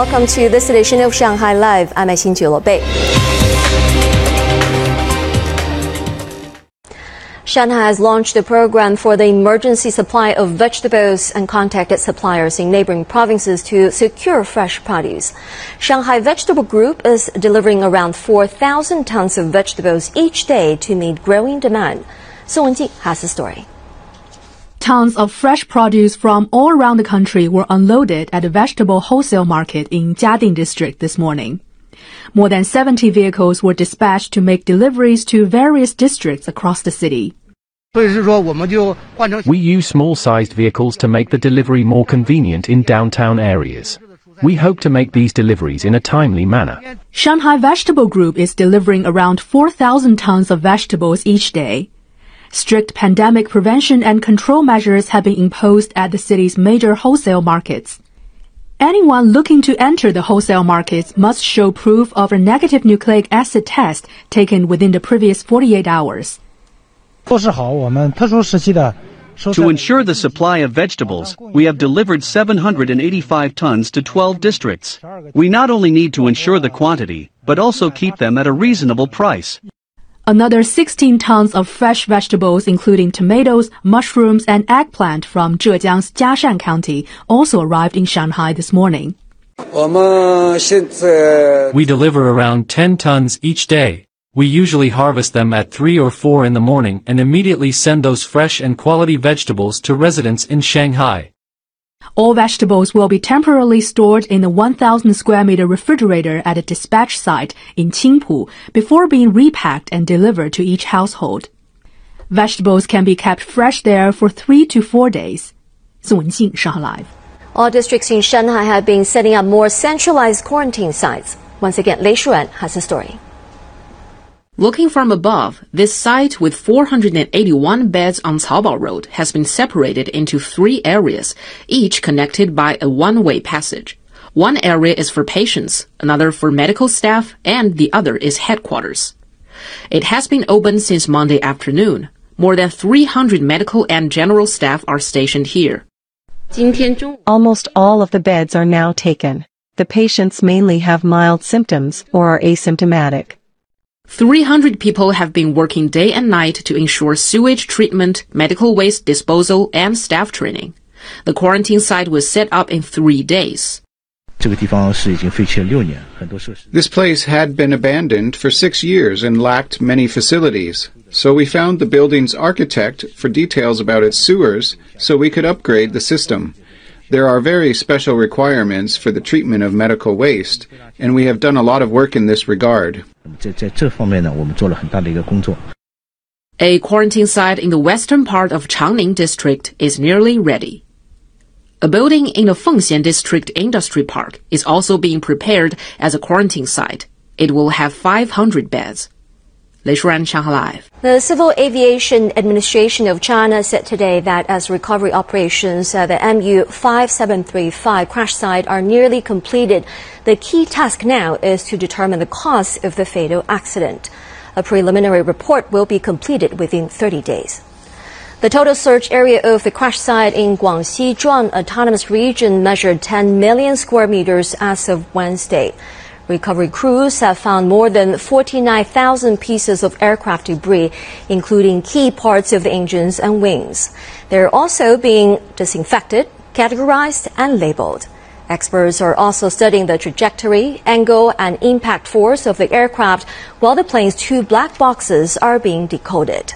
Welcome to this edition of Shanghai Live. I'm Xin Bei. Shanghai has launched a program for the emergency supply of vegetables and contacted suppliers in neighboring provinces to secure fresh produce. Shanghai Vegetable Group is delivering around 4,000 tons of vegetables each day to meet growing demand. Song Wenjing has the story. Tons of fresh produce from all around the country were unloaded at the vegetable wholesale market in Jiading district this morning. More than 70 vehicles were dispatched to make deliveries to various districts across the city. We use small-sized vehicles to make the delivery more convenient in downtown areas. We hope to make these deliveries in a timely manner. Shanghai Vegetable Group is delivering around 4,000 tons of vegetables each day. Strict pandemic prevention and control measures have been imposed at the city's major wholesale markets. Anyone looking to enter the wholesale markets must show proof of a negative nucleic acid test taken within the previous 48 hours. To ensure the supply of vegetables, we have delivered 785 tons to 12 districts. We not only need to ensure the quantity, but also keep them at a reasonable price. Another 16 tons of fresh vegetables, including tomatoes, mushrooms, and eggplant from Zhejiang's Jiashan County, also arrived in Shanghai this morning. We deliver around 10 tons each day. We usually harvest them at 3 or 4 in the morning and immediately send those fresh and quality vegetables to residents in Shanghai. All vegetables will be temporarily stored in a 1,000 square meter refrigerator at a dispatch site in Qingpu before being repacked and delivered to each household. Vegetables can be kept fresh there for 3 to 4 days. Shanghai Live. All districts in Shanghai have been setting up more centralized quarantine sites. Once again, Lei Shuan has the story. Looking from above, this site with 481 beds on Caobao Road has been separated into three areas, each connected by a one-way passage. One area is for patients, another for medical staff, and the other is headquarters. It has been open since Monday afternoon. More than 300 medical and general staff are stationed here. Almost all of the beds are now taken. The patients mainly have mild symptoms or are asymptomatic. 300 people have been working day and night to ensure sewage treatment, medical waste disposal, and staff training. The quarantine site was set up in three days. This place had been abandoned for six years and lacked many facilities. So we found the building's architect for details about its sewers so we could upgrade the system. There are very special requirements for the treatment of medical waste, and we have done a lot of work in this regard. A quarantine site in the western part of Changning district is nearly ready. A building in the Fengxian district industry park is also being prepared as a quarantine site. It will have 500 beds. Shanghai Live. The Civil Aviation Administration of China said today that as recovery operations at the MU 5735 crash site are nearly completed, the key task now is to determine the cause of the fatal accident. A preliminary report will be completed within 30 days. The total search area of the crash site in Guangxi Zhuang Autonomous Region measured 10 million square meters as of Wednesday. Recovery crews have found more than 49,000 pieces of aircraft debris, including key parts of the engines and wings. They're also being disinfected, categorized, and labeled. Experts are also studying the trajectory, angle, and impact force of the aircraft while the plane's two black boxes are being decoded.